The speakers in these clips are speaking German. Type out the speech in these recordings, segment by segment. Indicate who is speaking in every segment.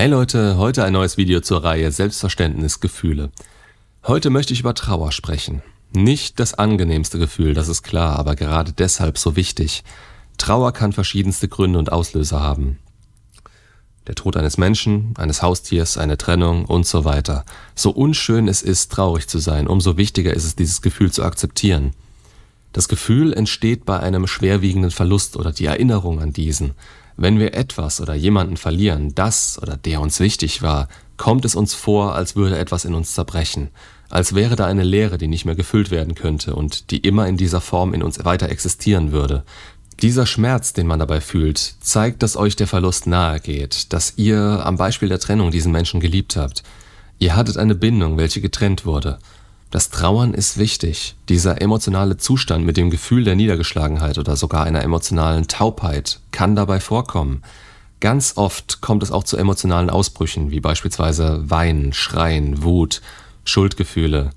Speaker 1: Hey Leute, heute ein neues Video zur Reihe Selbstverständnis Gefühle. Heute möchte ich über Trauer sprechen. Nicht das angenehmste Gefühl, das ist klar, aber gerade deshalb so wichtig. Trauer kann verschiedenste Gründe und Auslöser haben. Der Tod eines Menschen, eines Haustiers, eine Trennung und so weiter. So unschön es ist, traurig zu sein, umso wichtiger ist es, dieses Gefühl zu akzeptieren. Das Gefühl entsteht bei einem schwerwiegenden Verlust oder die Erinnerung an diesen. Wenn wir etwas oder jemanden verlieren, das oder der uns wichtig war, kommt es uns vor, als würde etwas in uns zerbrechen, als wäre da eine Leere, die nicht mehr gefüllt werden könnte und die immer in dieser Form in uns weiter existieren würde. Dieser Schmerz, den man dabei fühlt, zeigt, dass euch der Verlust nahe geht, dass ihr am Beispiel der Trennung diesen Menschen geliebt habt. Ihr hattet eine Bindung, welche getrennt wurde. Das Trauern ist wichtig. Dieser emotionale Zustand mit dem Gefühl der Niedergeschlagenheit oder sogar einer emotionalen Taubheit kann dabei vorkommen. Ganz oft kommt es auch zu emotionalen Ausbrüchen, wie beispielsweise Weinen, Schreien, Wut, Schuldgefühle.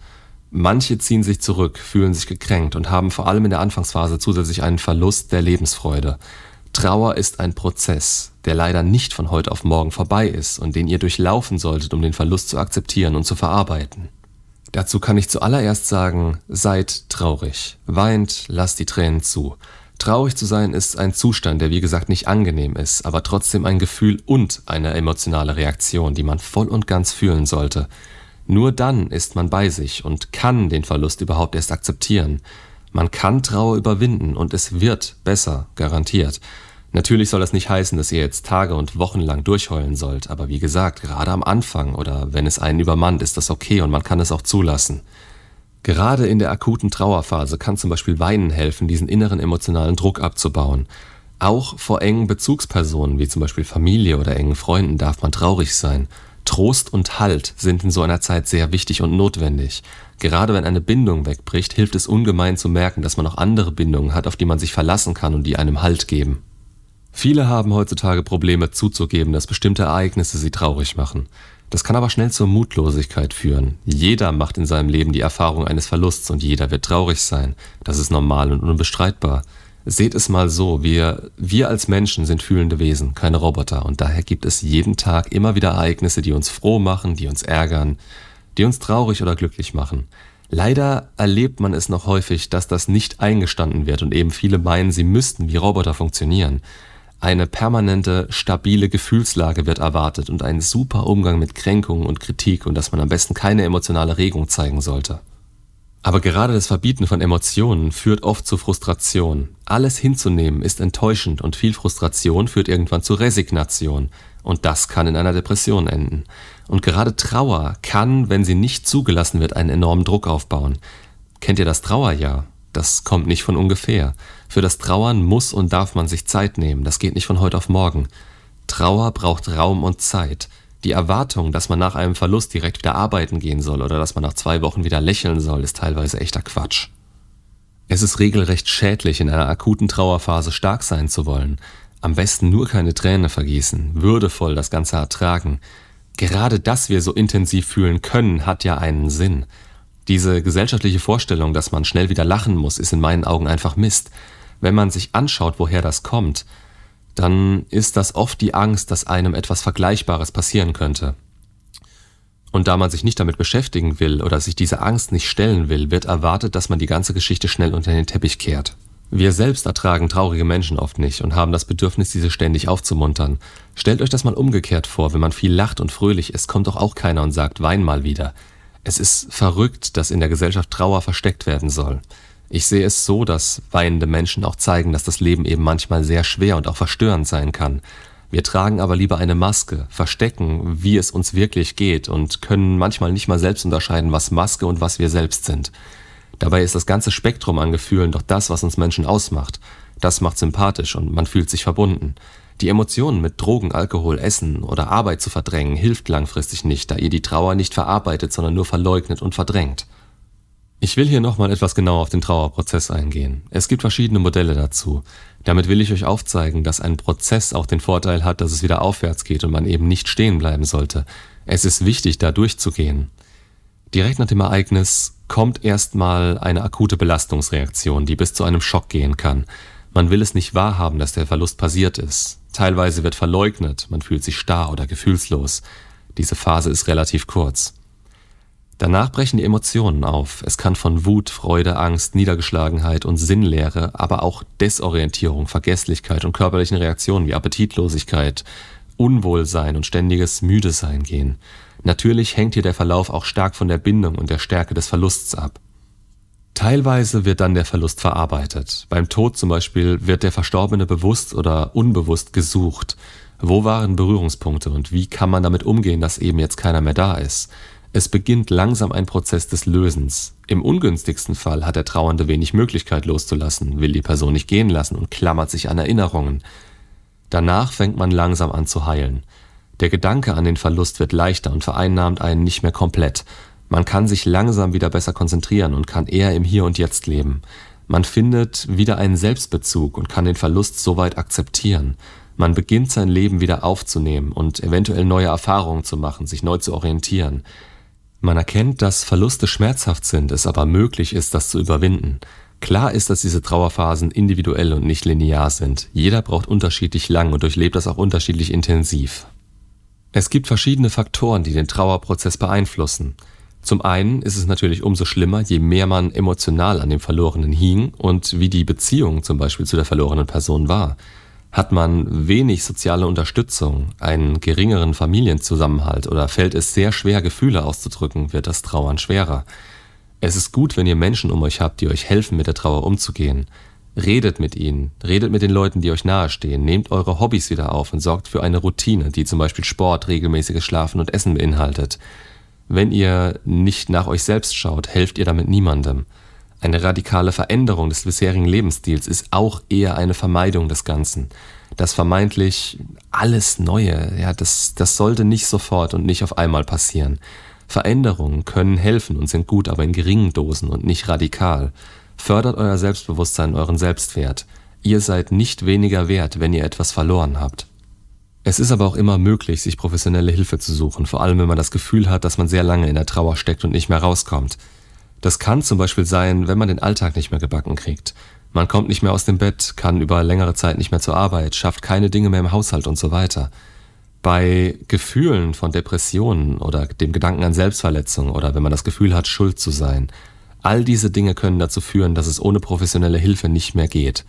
Speaker 1: Manche ziehen sich zurück, fühlen sich gekränkt und haben vor allem in der Anfangsphase zusätzlich einen Verlust der Lebensfreude. Trauer ist ein Prozess, der leider nicht von heute auf morgen vorbei ist und den ihr durchlaufen solltet, um den Verlust zu akzeptieren und zu verarbeiten. Dazu kann ich zuallererst sagen, seid traurig, weint, lasst die Tränen zu. Traurig zu sein ist ein Zustand, der wie gesagt nicht angenehm ist, aber trotzdem ein Gefühl und eine emotionale Reaktion, die man voll und ganz fühlen sollte. Nur dann ist man bei sich und kann den Verlust überhaupt erst akzeptieren. Man kann Trauer überwinden und es wird besser, garantiert. Natürlich soll das nicht heißen, dass ihr jetzt Tage und Wochen lang durchheulen sollt, aber wie gesagt, gerade am Anfang oder wenn es einen übermannt, ist das okay und man kann es auch zulassen. Gerade in der akuten Trauerphase kann zum Beispiel Weinen helfen, diesen inneren emotionalen Druck abzubauen. Auch vor engen Bezugspersonen wie zum Beispiel Familie oder engen Freunden darf man traurig sein. Trost und Halt sind in so einer Zeit sehr wichtig und notwendig. Gerade wenn eine Bindung wegbricht, hilft es ungemein zu merken, dass man auch andere Bindungen hat, auf die man sich verlassen kann und die einem Halt geben. Viele haben heutzutage Probleme zuzugeben, dass bestimmte Ereignisse sie traurig machen. Das kann aber schnell zur Mutlosigkeit führen. Jeder macht in seinem Leben die Erfahrung eines Verlusts und jeder wird traurig sein. Das ist normal und unbestreitbar. Seht es mal so, wir, wir als Menschen sind fühlende Wesen, keine Roboter, und daher gibt es jeden Tag immer wieder Ereignisse, die uns froh machen, die uns ärgern, die uns traurig oder glücklich machen. Leider erlebt man es noch häufig, dass das nicht eingestanden wird und eben viele meinen, sie müssten wie Roboter funktionieren. Eine permanente, stabile Gefühlslage wird erwartet und ein super Umgang mit Kränkungen und Kritik und dass man am besten keine emotionale Regung zeigen sollte. Aber gerade das Verbieten von Emotionen führt oft zu Frustration. Alles hinzunehmen ist enttäuschend und viel Frustration führt irgendwann zu Resignation. Und das kann in einer Depression enden. Und gerade Trauer kann, wenn sie nicht zugelassen wird, einen enormen Druck aufbauen. Kennt ihr das Trauerjahr? Das kommt nicht von ungefähr. Für das Trauern muss und darf man sich Zeit nehmen. Das geht nicht von heute auf morgen. Trauer braucht Raum und Zeit. Die Erwartung, dass man nach einem Verlust direkt wieder arbeiten gehen soll oder dass man nach zwei Wochen wieder lächeln soll, ist teilweise echter Quatsch. Es ist regelrecht schädlich, in einer akuten Trauerphase stark sein zu wollen. Am besten nur keine Träne vergießen, würdevoll das Ganze ertragen. Gerade dass wir so intensiv fühlen können, hat ja einen Sinn. Diese gesellschaftliche Vorstellung, dass man schnell wieder lachen muss, ist in meinen Augen einfach Mist. Wenn man sich anschaut, woher das kommt, dann ist das oft die Angst, dass einem etwas Vergleichbares passieren könnte. Und da man sich nicht damit beschäftigen will oder sich dieser Angst nicht stellen will, wird erwartet, dass man die ganze Geschichte schnell unter den Teppich kehrt. Wir selbst ertragen traurige Menschen oft nicht und haben das Bedürfnis, diese ständig aufzumuntern. Stellt euch das mal umgekehrt vor, wenn man viel lacht und fröhlich ist, kommt doch auch keiner und sagt, wein mal wieder. Es ist verrückt, dass in der Gesellschaft Trauer versteckt werden soll. Ich sehe es so, dass weinende Menschen auch zeigen, dass das Leben eben manchmal sehr schwer und auch verstörend sein kann. Wir tragen aber lieber eine Maske, verstecken, wie es uns wirklich geht und können manchmal nicht mal selbst unterscheiden, was Maske und was wir selbst sind. Dabei ist das ganze Spektrum an Gefühlen doch das, was uns Menschen ausmacht. Das macht sympathisch und man fühlt sich verbunden. Die Emotionen mit Drogen, Alkohol, Essen oder Arbeit zu verdrängen, hilft langfristig nicht, da ihr die Trauer nicht verarbeitet, sondern nur verleugnet und verdrängt. Ich will hier nochmal etwas genauer auf den Trauerprozess eingehen. Es gibt verschiedene Modelle dazu. Damit will ich euch aufzeigen, dass ein Prozess auch den Vorteil hat, dass es wieder aufwärts geht und man eben nicht stehen bleiben sollte. Es ist wichtig, da durchzugehen. Direkt nach dem Ereignis kommt erstmal eine akute Belastungsreaktion, die bis zu einem Schock gehen kann. Man will es nicht wahrhaben, dass der Verlust passiert ist. Teilweise wird verleugnet, man fühlt sich starr oder gefühlslos. Diese Phase ist relativ kurz. Danach brechen die Emotionen auf. Es kann von Wut, Freude, Angst, Niedergeschlagenheit und Sinnlehre, aber auch Desorientierung, Vergesslichkeit und körperlichen Reaktionen wie Appetitlosigkeit, Unwohlsein und ständiges Müdesein gehen. Natürlich hängt hier der Verlauf auch stark von der Bindung und der Stärke des Verlusts ab. Teilweise wird dann der Verlust verarbeitet. Beim Tod zum Beispiel wird der Verstorbene bewusst oder unbewusst gesucht. Wo waren Berührungspunkte und wie kann man damit umgehen, dass eben jetzt keiner mehr da ist? Es beginnt langsam ein Prozess des Lösens. Im ungünstigsten Fall hat der Trauernde wenig Möglichkeit loszulassen, will die Person nicht gehen lassen und klammert sich an Erinnerungen. Danach fängt man langsam an zu heilen. Der Gedanke an den Verlust wird leichter und vereinnahmt einen nicht mehr komplett. Man kann sich langsam wieder besser konzentrieren und kann eher im Hier und Jetzt leben. Man findet wieder einen Selbstbezug und kann den Verlust soweit akzeptieren. Man beginnt sein Leben wieder aufzunehmen und eventuell neue Erfahrungen zu machen, sich neu zu orientieren. Man erkennt, dass Verluste schmerzhaft sind, es aber möglich ist, das zu überwinden. Klar ist, dass diese Trauerphasen individuell und nicht linear sind. Jeder braucht unterschiedlich lang und durchlebt das auch unterschiedlich intensiv. Es gibt verschiedene Faktoren, die den Trauerprozess beeinflussen. Zum einen ist es natürlich umso schlimmer, je mehr man emotional an dem Verlorenen hing und wie die Beziehung zum Beispiel zu der verlorenen Person war. Hat man wenig soziale Unterstützung, einen geringeren Familienzusammenhalt oder fällt es sehr schwer, Gefühle auszudrücken, wird das Trauern schwerer. Es ist gut, wenn ihr Menschen um euch habt, die euch helfen, mit der Trauer umzugehen. Redet mit ihnen, redet mit den Leuten, die euch nahestehen, nehmt eure Hobbys wieder auf und sorgt für eine Routine, die zum Beispiel Sport, regelmäßiges Schlafen und Essen beinhaltet. Wenn ihr nicht nach euch selbst schaut, helft ihr damit niemandem. Eine radikale Veränderung des bisherigen Lebensstils ist auch eher eine Vermeidung des Ganzen. Das vermeintlich alles Neue, ja, das, das sollte nicht sofort und nicht auf einmal passieren. Veränderungen können helfen und sind gut, aber in geringen Dosen und nicht radikal. Fördert euer Selbstbewusstsein, euren Selbstwert. Ihr seid nicht weniger wert, wenn ihr etwas verloren habt. Es ist aber auch immer möglich, sich professionelle Hilfe zu suchen, vor allem wenn man das Gefühl hat, dass man sehr lange in der Trauer steckt und nicht mehr rauskommt. Das kann zum Beispiel sein, wenn man den Alltag nicht mehr gebacken kriegt. Man kommt nicht mehr aus dem Bett, kann über längere Zeit nicht mehr zur Arbeit, schafft keine Dinge mehr im Haushalt und so weiter. Bei Gefühlen von Depressionen oder dem Gedanken an Selbstverletzung oder wenn man das Gefühl hat, schuld zu sein, all diese Dinge können dazu führen, dass es ohne professionelle Hilfe nicht mehr geht.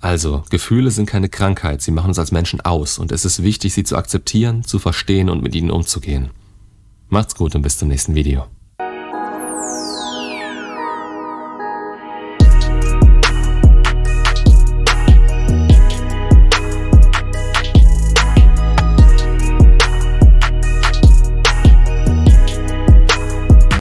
Speaker 1: Also, Gefühle sind keine Krankheit, sie machen uns als Menschen aus und es ist wichtig, sie zu akzeptieren, zu verstehen und mit ihnen umzugehen. Macht's gut und bis zum nächsten Video.